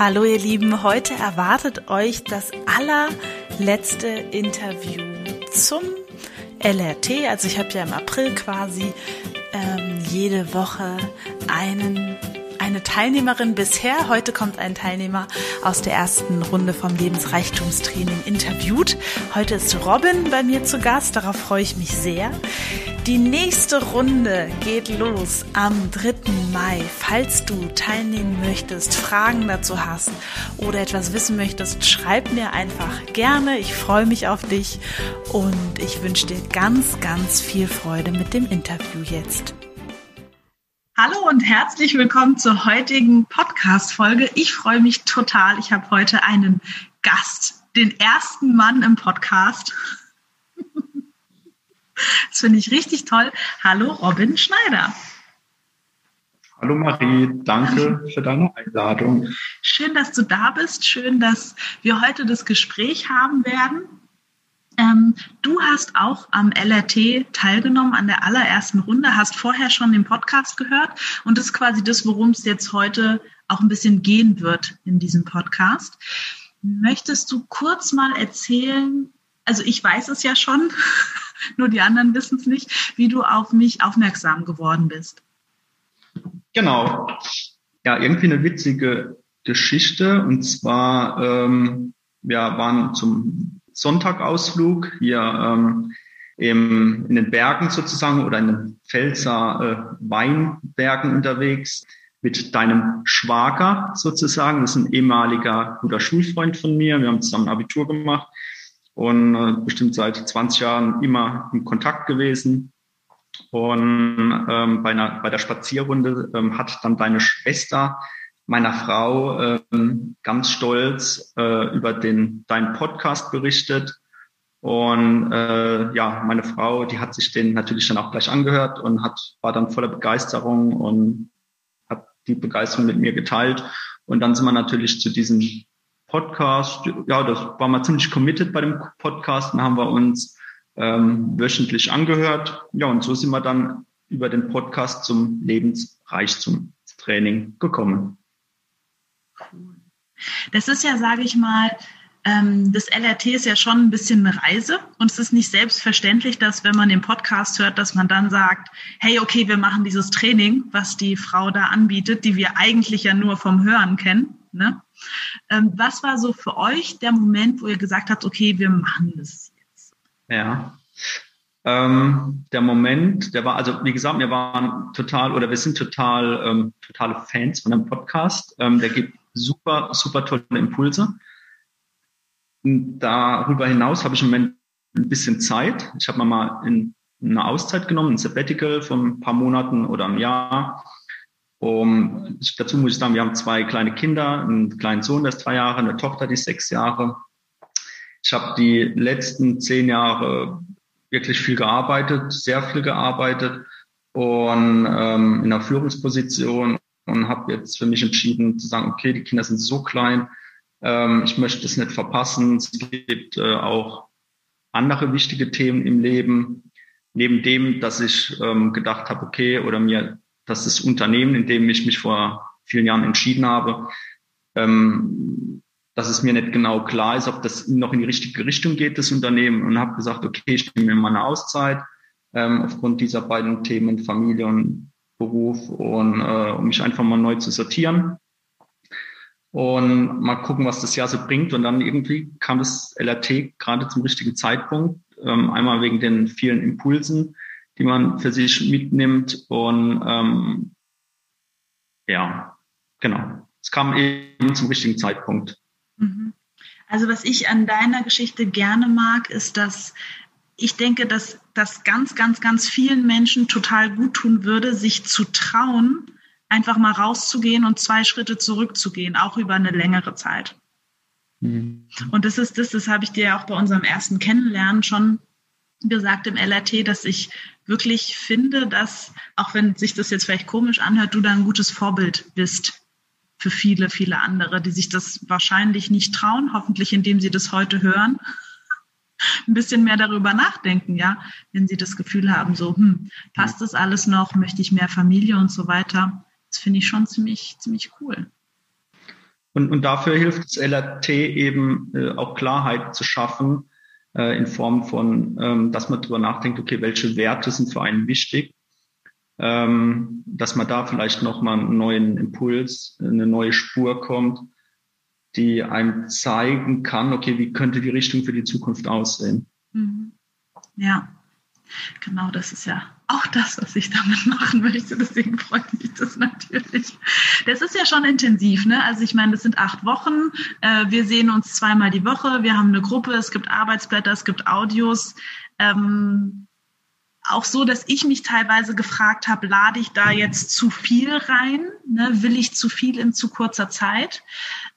Hallo ihr Lieben, heute erwartet euch das allerletzte Interview zum LRT. Also ich habe ja im April quasi ähm, jede Woche einen eine Teilnehmerin bisher. Heute kommt ein Teilnehmer aus der ersten Runde vom Lebensreichtumstraining interviewt. Heute ist Robin bei mir zu Gast. Darauf freue ich mich sehr. Die nächste Runde geht los am 3. Mai. Falls du teilnehmen möchtest, Fragen dazu hast oder etwas wissen möchtest, schreib mir einfach gerne. Ich freue mich auf dich und ich wünsche dir ganz, ganz viel Freude mit dem Interview jetzt. Hallo und herzlich willkommen zur heutigen Podcast-Folge. Ich freue mich total. Ich habe heute einen Gast, den ersten Mann im Podcast. Das finde ich richtig toll. Hallo Robin Schneider. Hallo Marie, danke für deine Einladung. Schön, dass du da bist. Schön, dass wir heute das Gespräch haben werden. Ähm, du hast auch am LRT teilgenommen, an der allerersten Runde, hast vorher schon den Podcast gehört und das ist quasi das, worum es jetzt heute auch ein bisschen gehen wird in diesem Podcast. Möchtest du kurz mal erzählen, also ich weiß es ja schon, nur die anderen wissen es nicht, wie du auf mich aufmerksam geworden bist. Genau. Ja, irgendwie eine witzige Geschichte. Und zwar, ähm, wir waren zum Sonntagausflug hier ähm, im, in den Bergen sozusagen oder in den Pfälzer äh, Weinbergen unterwegs mit deinem Schwager sozusagen. Das ist ein ehemaliger guter Schulfreund von mir. Wir haben zusammen Abitur gemacht und äh, bestimmt seit 20 Jahren immer im Kontakt gewesen. Und ähm, bei, einer, bei der Spazierrunde ähm, hat dann deine Schwester meiner Frau ähm, ganz stolz äh, über den deinen Podcast berichtet. Und äh, ja, meine Frau, die hat sich den natürlich dann auch gleich angehört und hat war dann voller Begeisterung und hat die Begeisterung mit mir geteilt. Und dann sind wir natürlich zu diesem Podcast, ja, das war mal ziemlich committed bei dem Podcast, dann haben wir uns ähm, wöchentlich angehört. Ja, und so sind wir dann über den Podcast zum Lebensreichtum-Training gekommen. Cool. Das ist ja, sage ich mal, ähm, das LRT ist ja schon ein bisschen eine Reise und es ist nicht selbstverständlich, dass wenn man den Podcast hört, dass man dann sagt, hey, okay, wir machen dieses Training, was die Frau da anbietet, die wir eigentlich ja nur vom Hören kennen. Ne? Ähm, was war so für euch der Moment, wo ihr gesagt habt, okay, wir machen das jetzt? Ja. Ähm, der Moment, der war, also wie gesagt, wir waren total oder wir sind total ähm, totale Fans von dem Podcast. Ähm, der gibt super, super tolle Impulse. Darüber hinaus habe ich im Moment ein bisschen Zeit. Ich habe mir mal in, eine Auszeit genommen, ein Sabbatical von ein paar Monaten oder einem Jahr um, dazu muss ich sagen, wir haben zwei kleine Kinder, einen kleinen Sohn, der ist drei Jahre, eine Tochter, die ist sechs Jahre. Ich habe die letzten zehn Jahre wirklich viel gearbeitet, sehr viel gearbeitet und ähm, in einer Führungsposition und habe jetzt für mich entschieden zu sagen, okay, die Kinder sind so klein, ähm, ich möchte es nicht verpassen. Es gibt äh, auch andere wichtige Themen im Leben, neben dem, dass ich ähm, gedacht habe, okay, oder mir dass das Unternehmen, in dem ich mich vor vielen Jahren entschieden habe, ähm, dass es mir nicht genau klar ist, ob das noch in die richtige Richtung geht, das Unternehmen. Und habe gesagt, okay, ich nehme mir mal eine Auszeit ähm, aufgrund dieser beiden Themen, Familie und Beruf, und äh, um mich einfach mal neu zu sortieren und mal gucken, was das Jahr so bringt. Und dann irgendwie kam das LRT gerade zum richtigen Zeitpunkt. Ähm, einmal wegen den vielen Impulsen, die man für sich mitnimmt. Und ähm, ja, genau. Es kam eben zum richtigen Zeitpunkt. Mhm. Also was ich an deiner Geschichte gerne mag, ist, dass ich denke, dass das ganz, ganz, ganz vielen Menschen total gut tun würde, sich zu trauen, einfach mal rauszugehen und zwei Schritte zurückzugehen, auch über eine längere Zeit. Mhm. Und das ist das, das habe ich dir ja auch bei unserem ersten Kennenlernen schon gesagt im LRT, dass ich wirklich finde, dass, auch wenn sich das jetzt vielleicht komisch anhört, du da ein gutes Vorbild bist für viele, viele andere, die sich das wahrscheinlich nicht trauen, hoffentlich indem sie das heute hören, ein bisschen mehr darüber nachdenken, ja, wenn sie das Gefühl haben, so, hm, passt das alles noch, möchte ich mehr Familie und so weiter. Das finde ich schon ziemlich, ziemlich cool. und, und dafür hilft das LRT eben äh, auch Klarheit zu schaffen äh, in Form von, ähm, dass man drüber nachdenkt, okay, welche Werte sind für einen wichtig, ähm, dass man da vielleicht nochmal einen neuen Impuls, eine neue Spur kommt, die einem zeigen kann, okay, wie könnte die Richtung für die Zukunft aussehen. Mhm. Ja, genau, das ist ja auch das, was ich damit machen möchte. Deswegen freut mich das natürlich. Das ist ja schon intensiv, ne? Also ich meine, das sind acht Wochen. Äh, wir sehen uns zweimal die Woche. Wir haben eine Gruppe. Es gibt Arbeitsblätter, es gibt Audios. Ähm, auch so, dass ich mich teilweise gefragt habe, lade ich da jetzt zu viel rein? Ne? Will ich zu viel in zu kurzer Zeit?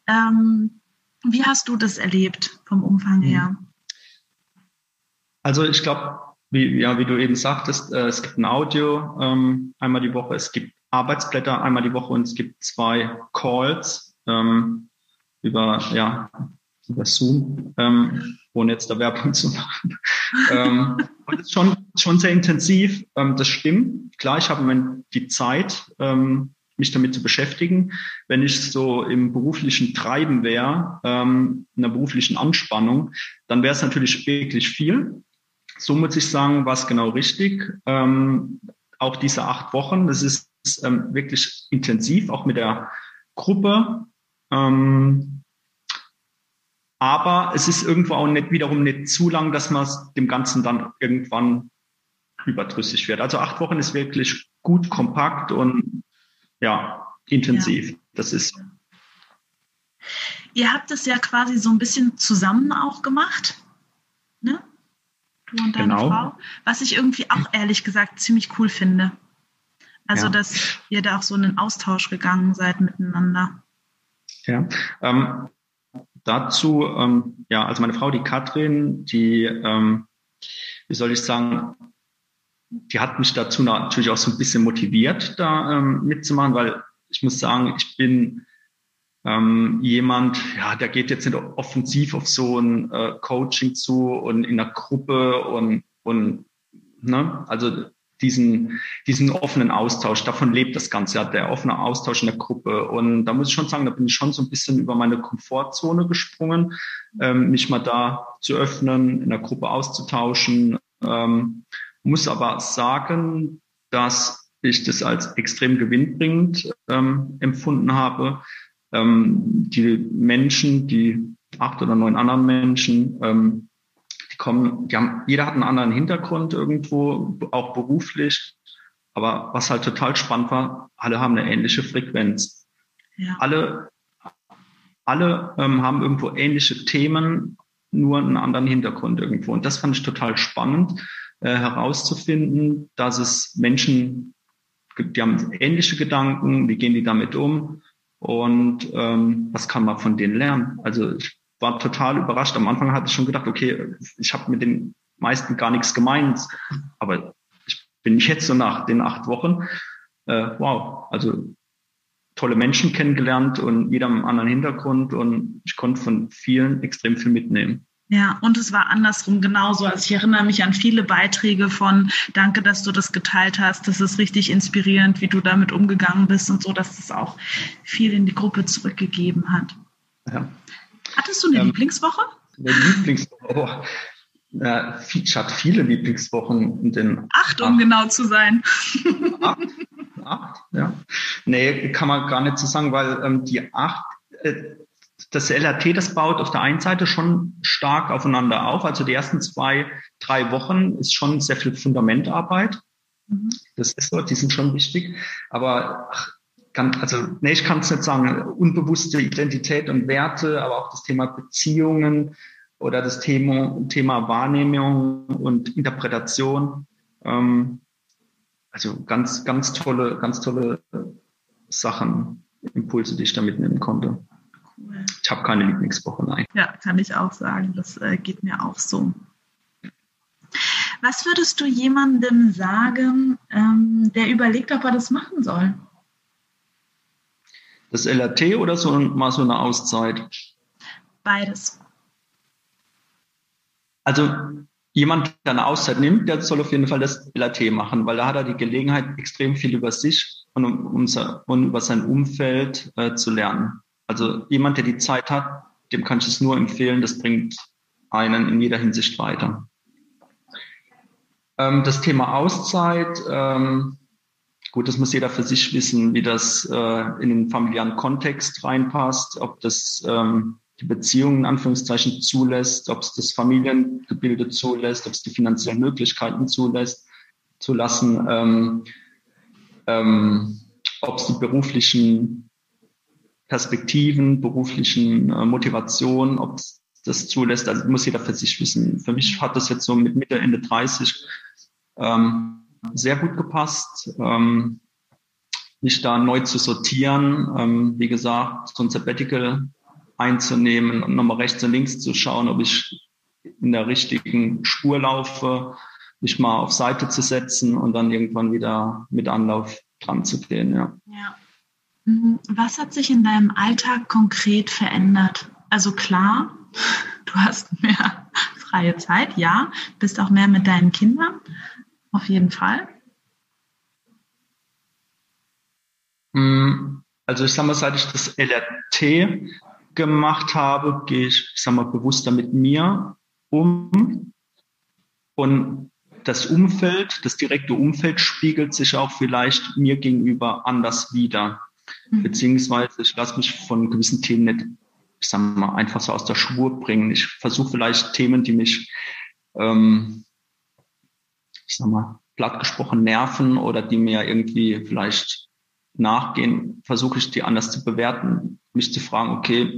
Ähm, wie hast du das erlebt vom Umfang her? Also ich glaube, wie, ja, wie du eben sagtest, äh, es gibt ein Audio ähm, einmal die Woche, es gibt Arbeitsblätter einmal die Woche und es gibt zwei Calls ähm, über, ja, über Zoom, ähm, ohne jetzt da Werbung zu machen. ähm, und es ist schon, schon sehr intensiv, ähm, das stimmt. Klar, ich habe im Moment die Zeit, ähm, mich damit zu beschäftigen. Wenn ich so im beruflichen Treiben wäre, ähm, in der beruflichen Anspannung, dann wäre es natürlich wirklich viel so muss ich sagen, war es genau richtig. Ähm, auch diese acht Wochen, das ist ähm, wirklich intensiv, auch mit der Gruppe. Ähm, aber es ist irgendwo auch nicht wiederum nicht zu lang, dass man dem Ganzen dann irgendwann überdrüssig wird. Also acht Wochen ist wirklich gut, kompakt und ja, intensiv. Ja. Das ist. Ihr habt es ja quasi so ein bisschen zusammen auch gemacht. Ne? du und deine genau. Frau. Was ich irgendwie auch ehrlich gesagt ziemlich cool finde. Also, ja. dass ihr da auch so in den Austausch gegangen seid miteinander. Ja, ähm, dazu, ähm, ja, also meine Frau, die Katrin, die, ähm, wie soll ich sagen, die hat mich dazu natürlich auch so ein bisschen motiviert, da ähm, mitzumachen, weil ich muss sagen, ich bin ähm, jemand, ja, der geht jetzt nicht offensiv auf so ein äh, Coaching zu und in einer Gruppe und, und ne, also diesen, diesen offenen Austausch, davon lebt das Ganze, ja, der offene Austausch in der Gruppe. Und da muss ich schon sagen, da bin ich schon so ein bisschen über meine Komfortzone gesprungen, ähm, mich mal da zu öffnen, in der Gruppe auszutauschen. Ähm, muss aber sagen, dass ich das als extrem gewinnbringend ähm, empfunden habe, ähm, die Menschen, die acht oder neun anderen Menschen, ähm, die kommen, die haben, jeder hat einen anderen Hintergrund irgendwo, auch beruflich. Aber was halt total spannend war, alle haben eine ähnliche Frequenz. Ja. Alle, alle ähm, haben irgendwo ähnliche Themen, nur einen anderen Hintergrund irgendwo. Und das fand ich total spannend äh, herauszufinden, dass es Menschen gibt, die haben ähnliche Gedanken, wie gehen die damit um und ähm, was kann man von denen lernen? Also ich war total überrascht. Am Anfang hatte ich schon gedacht, okay, ich habe mit den meisten gar nichts gemeint, aber ich bin jetzt so nach den acht Wochen, äh, wow, also tolle Menschen kennengelernt und jeder einen anderen Hintergrund und ich konnte von vielen extrem viel mitnehmen. Ja, und es war andersrum genauso. Also ich erinnere mich an viele Beiträge von Danke, dass du das geteilt hast. Das ist richtig inspirierend, wie du damit umgegangen bist und so, dass es auch viel in die Gruppe zurückgegeben hat. Ja. Hattest du eine ähm, Lieblingswoche? Eine Lieblingswoche. Oh. Äh, ich hatte viele Lieblingswochen. Den acht, um acht. genau zu sein. Acht? acht, ja. Nee, kann man gar nicht so sagen, weil ähm, die acht, äh, das LRT, das baut auf der einen Seite schon stark aufeinander auf. Also die ersten zwei, drei Wochen ist schon sehr viel Fundamentarbeit. Mhm. Das ist so, die sind schon wichtig. Aber ach, kann, also, nee, ich kann es nicht sagen. Unbewusste Identität und Werte, aber auch das Thema Beziehungen oder das Thema, Thema Wahrnehmung und Interpretation. Ähm, also ganz, ganz tolle, ganz tolle Sachen, Impulse, die ich da mitnehmen konnte. Ich habe keine Lieblingswoche, nein. Ja, kann ich auch sagen. Das äh, geht mir auch so. Was würdest du jemandem sagen, ähm, der überlegt, ob er das machen soll? Das LRT oder so mal so eine Auszeit? Beides. Also jemand, der eine Auszeit nimmt, der soll auf jeden Fall das LRT machen, weil da hat er die Gelegenheit, extrem viel über sich und, um, und über sein Umfeld äh, zu lernen. Also jemand, der die Zeit hat, dem kann ich es nur empfehlen. Das bringt einen in jeder Hinsicht weiter. Ähm, das Thema Auszeit, ähm, gut, das muss jeder für sich wissen, wie das äh, in den familiären Kontext reinpasst, ob das ähm, die Beziehungen in Anführungszeichen zulässt, ob es das Familiengebilde zulässt, ob es die finanziellen Möglichkeiten zulässt, zulassen, ähm, ähm, ob es die beruflichen Perspektiven, beruflichen äh, Motivationen, ob das zulässt. Also muss jeder für sich wissen. Für mich hat das jetzt so mit Mitte, Ende 30 ähm, sehr gut gepasst. Ähm, mich da neu zu sortieren, ähm, wie gesagt, so ein Sabbatical einzunehmen und nochmal rechts und links zu schauen, ob ich in der richtigen Spur laufe, mich mal auf Seite zu setzen und dann irgendwann wieder mit Anlauf dran zu gehen. Ja. ja. Was hat sich in deinem Alltag konkret verändert? Also klar, du hast mehr freie Zeit, ja, bist auch mehr mit deinen Kindern, auf jeden Fall. Mm, also ich sage mal, seit ich das LRT gemacht habe, gehe ich, ich sag mal, bewusster mit mir um. Und das Umfeld, das direkte Umfeld spiegelt sich auch vielleicht mir gegenüber anders wieder. Mhm. Beziehungsweise ich lasse mich von gewissen Themen nicht, ich sag mal, einfach so aus der Spur bringen. Ich versuche vielleicht Themen, die mich, ähm, ich sag mal, platt gesprochen nerven oder die mir irgendwie vielleicht nachgehen, versuche ich die anders zu bewerten, mich zu fragen, okay,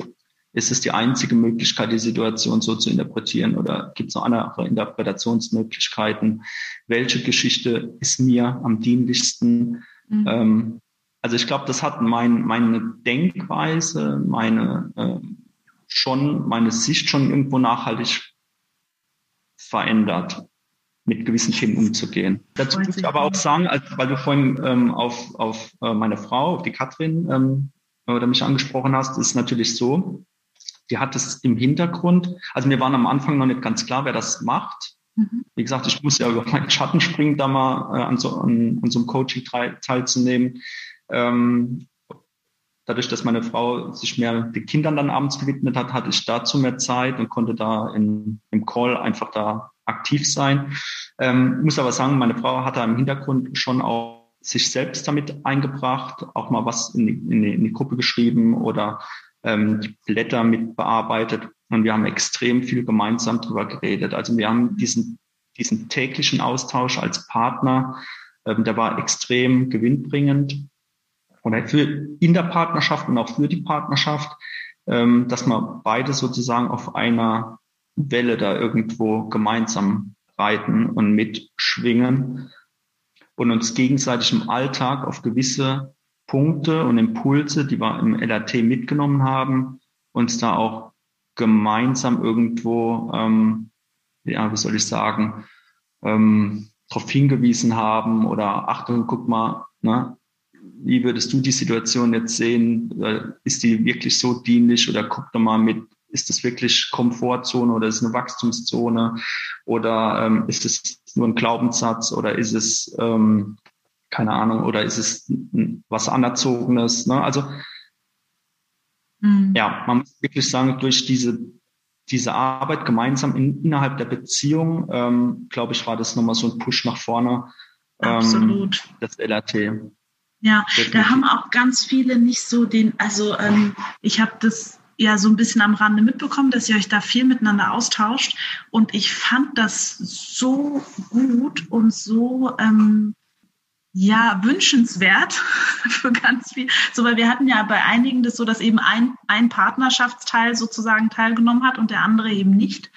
ist es die einzige Möglichkeit, die Situation so zu interpretieren oder gibt es noch andere Interpretationsmöglichkeiten? Welche Geschichte ist mir am dienlichsten? Mhm. Ähm, also ich glaube, das hat mein, meine Denkweise, meine äh, schon, meine Sicht schon irgendwo nachhaltig verändert mit gewissen Themen umzugehen. Dazu muss ich aber auch sagen, als, weil du vorhin ähm, auf, auf äh, meine Frau, auf die Katrin, ähm, oder mich angesprochen hast, ist natürlich so, die hat es im Hintergrund. Also mir waren am Anfang noch nicht ganz klar, wer das macht. Mhm. Wie gesagt, ich muss ja über meinen Schatten springen, da mal äh, an, so, an, an so einem Coaching teilzunehmen. Ähm, dadurch, dass meine Frau sich mehr den Kindern dann abends gewidmet hat, hatte ich dazu mehr Zeit und konnte da in, im Call einfach da aktiv sein. Ähm, muss aber sagen, meine Frau hat da im Hintergrund schon auch sich selbst damit eingebracht, auch mal was in die, in die, in die Gruppe geschrieben oder ähm, die Blätter mit bearbeitet. Und wir haben extrem viel gemeinsam drüber geredet. Also wir haben diesen, diesen täglichen Austausch als Partner, ähm, der war extrem gewinnbringend. Und für in der Partnerschaft und auch für die Partnerschaft, ähm, dass wir beide sozusagen auf einer Welle da irgendwo gemeinsam reiten und mitschwingen und uns gegenseitig im Alltag auf gewisse Punkte und Impulse, die wir im LRT mitgenommen haben, uns da auch gemeinsam irgendwo, ähm, ja, wie soll ich sagen, ähm, darauf hingewiesen haben oder Achtung, guck mal, ne, wie würdest du die Situation jetzt sehen? Ist die wirklich so dienlich oder guck doch mal mit, ist das wirklich Komfortzone oder ist es eine Wachstumszone oder ähm, ist es nur ein Glaubenssatz oder ist es, ähm, keine Ahnung, oder ist es was Anerzogenes? Ne? Also mhm. ja, man muss wirklich sagen, durch diese diese Arbeit gemeinsam in, innerhalb der Beziehung, ähm, glaube ich, war das nochmal so ein Push nach vorne. Ähm, Absolut. Das LRT. Ja, da haben auch ganz viele nicht so den, also ähm, ich habe das ja so ein bisschen am Rande mitbekommen, dass ihr euch da viel miteinander austauscht. Und ich fand das so gut und so ähm, ja wünschenswert für ganz viel. So, weil wir hatten ja bei einigen das so, dass eben ein, ein Partnerschaftsteil sozusagen teilgenommen hat und der andere eben nicht.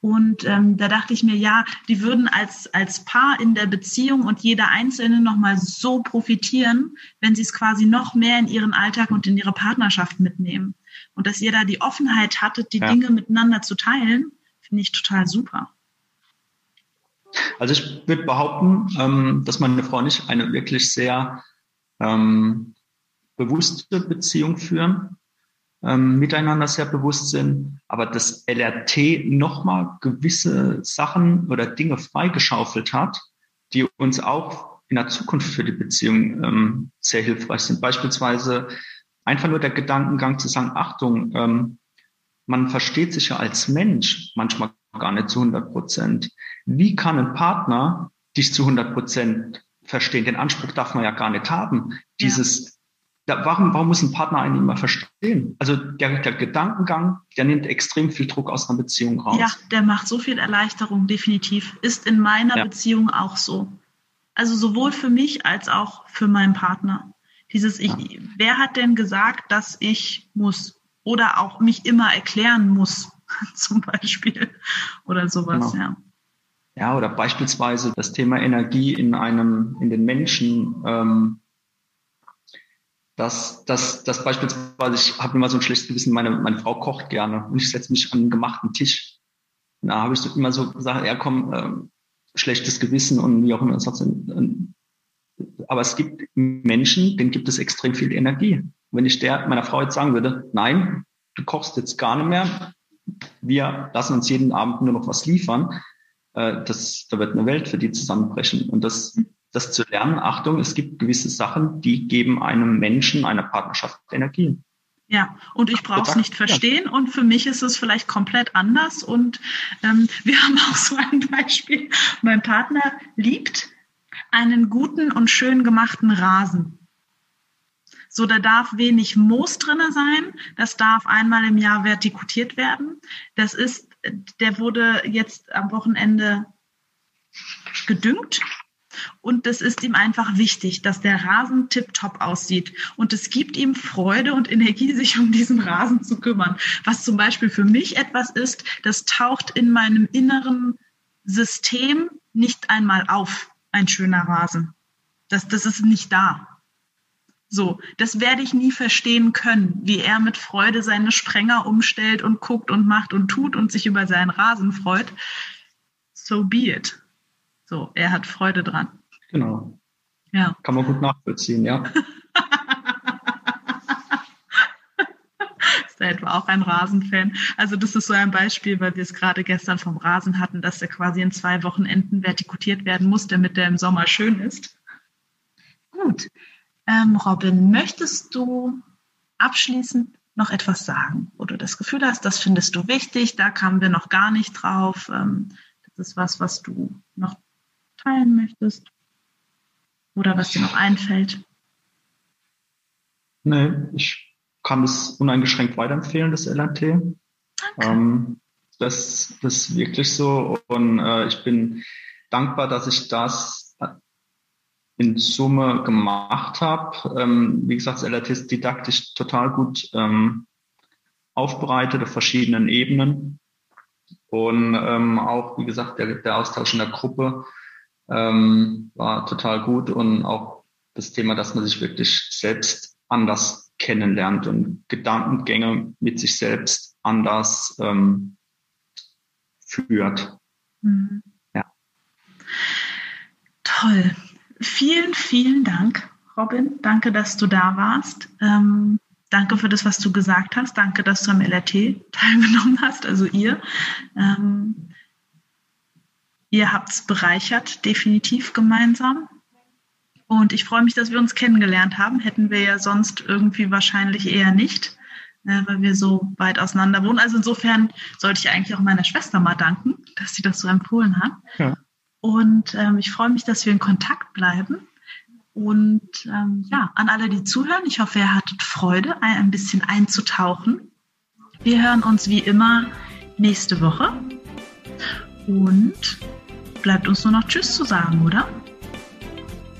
Und ähm, da dachte ich mir, ja, die würden als, als Paar in der Beziehung und jeder Einzelne nochmal so profitieren, wenn sie es quasi noch mehr in ihren Alltag und in ihre Partnerschaft mitnehmen. Und dass ihr da die Offenheit hattet, die ja. Dinge miteinander zu teilen, finde ich total super. Also ich würde behaupten, ähm, dass meine Frau nicht eine wirklich sehr ähm, bewusste Beziehung führen, ähm, miteinander sehr bewusst sind, aber das LRT nochmal gewisse Sachen oder Dinge freigeschaufelt hat, die uns auch in der Zukunft für die Beziehung ähm, sehr hilfreich sind. Beispielsweise einfach nur der Gedankengang zu sagen, Achtung, ähm, man versteht sich ja als Mensch manchmal gar nicht zu 100 Prozent. Wie kann ein Partner dich zu 100 Prozent verstehen? Den Anspruch darf man ja gar nicht haben. Dieses. Da, warum, warum muss ein Partner einen immer verstehen? Also der, der Gedankengang, der nimmt extrem viel Druck aus einer Beziehung raus. Ja, der macht so viel Erleichterung, definitiv. Ist in meiner ja. Beziehung auch so. Also sowohl für mich als auch für meinen Partner. Dieses, ich, ja. wer hat denn gesagt, dass ich muss? oder auch mich immer erklären muss, zum Beispiel oder sowas, genau. ja. Ja, oder beispielsweise das Thema Energie in einem, in den Menschen. Ähm, das, das, das beispielsweise, ich habe immer so ein schlechtes Gewissen, meine, meine Frau kocht gerne und ich setze mich an einen gemachten Tisch. Da habe ich so immer so gesagt, ja komm, ähm, schlechtes Gewissen und wie auch immer. Aber es gibt Menschen, denen gibt es extrem viel Energie. Wenn ich der meiner Frau jetzt sagen würde, nein, du kochst jetzt gar nicht mehr, wir lassen uns jeden Abend nur noch was liefern, äh, das, da wird eine Welt für die zusammenbrechen. Und das, das zu lernen, Achtung, es gibt gewisse Sachen, die geben einem Menschen, einer Partnerschaft Energie. Ja, und ich brauche es nicht verstehen und für mich ist es vielleicht komplett anders. Und ähm, wir haben auch so ein Beispiel. Mein Partner liebt einen guten und schön gemachten Rasen. So, da darf wenig Moos drinne sein. Das darf einmal im Jahr vertikutiert werden. Das ist, der wurde jetzt am Wochenende gedüngt. Und das ist ihm einfach wichtig, dass der Rasen tipptopp aussieht. Und es gibt ihm Freude und Energie, sich um diesen Rasen zu kümmern. Was zum Beispiel für mich etwas ist, das taucht in meinem inneren System nicht einmal auf, ein schöner Rasen. Das, das ist nicht da. So, das werde ich nie verstehen können, wie er mit Freude seine Sprenger umstellt und guckt und macht und tut und sich über seinen Rasen freut. So be it. So, er hat Freude dran. Genau. Ja. Kann man gut nachvollziehen, ja. ist er etwa auch ein Rasenfan? Also das ist so ein Beispiel, weil wir es gerade gestern vom Rasen hatten, dass er quasi in zwei Wochenenden vertikutiert werden muss, damit er im Sommer schön ist. Gut. Ähm, Robin, möchtest du abschließend noch etwas sagen, wo du das Gefühl hast, das findest du wichtig, da kamen wir noch gar nicht drauf, ähm, das ist was, was du noch teilen möchtest oder was dir noch einfällt? Nee, ich kann das uneingeschränkt weiterempfehlen, das LNT. Ähm, das, das ist wirklich so und äh, ich bin dankbar, dass ich das in Summe gemacht habe. Ähm, wie gesagt, das LRT ist didaktisch total gut ähm, aufbereitet auf verschiedenen Ebenen. Und ähm, auch, wie gesagt, der, der Austausch in der Gruppe ähm, war total gut und auch das Thema, dass man sich wirklich selbst anders kennenlernt und Gedankengänge mit sich selbst anders ähm, führt. Mhm. Ja. Toll. Vielen, vielen Dank, Robin. Danke, dass du da warst. Ähm, danke für das, was du gesagt hast. Danke, dass du am LRT teilgenommen hast, also ihr. Ähm, ihr habt es bereichert, definitiv gemeinsam. Und ich freue mich, dass wir uns kennengelernt haben. Hätten wir ja sonst irgendwie wahrscheinlich eher nicht, äh, weil wir so weit auseinander wohnen. Also insofern sollte ich eigentlich auch meiner Schwester mal danken, dass sie das so empfohlen hat. Ja. Und ähm, ich freue mich, dass wir in Kontakt bleiben. Und ähm, ja, an alle, die zuhören, ich hoffe, ihr hattet Freude, ein, ein bisschen einzutauchen. Wir hören uns wie immer nächste Woche. Und bleibt uns nur noch Tschüss zu sagen, oder?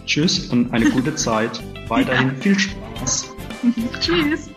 Tschüss und eine gute Zeit. Weiterhin ja. viel Spaß. Tschüss.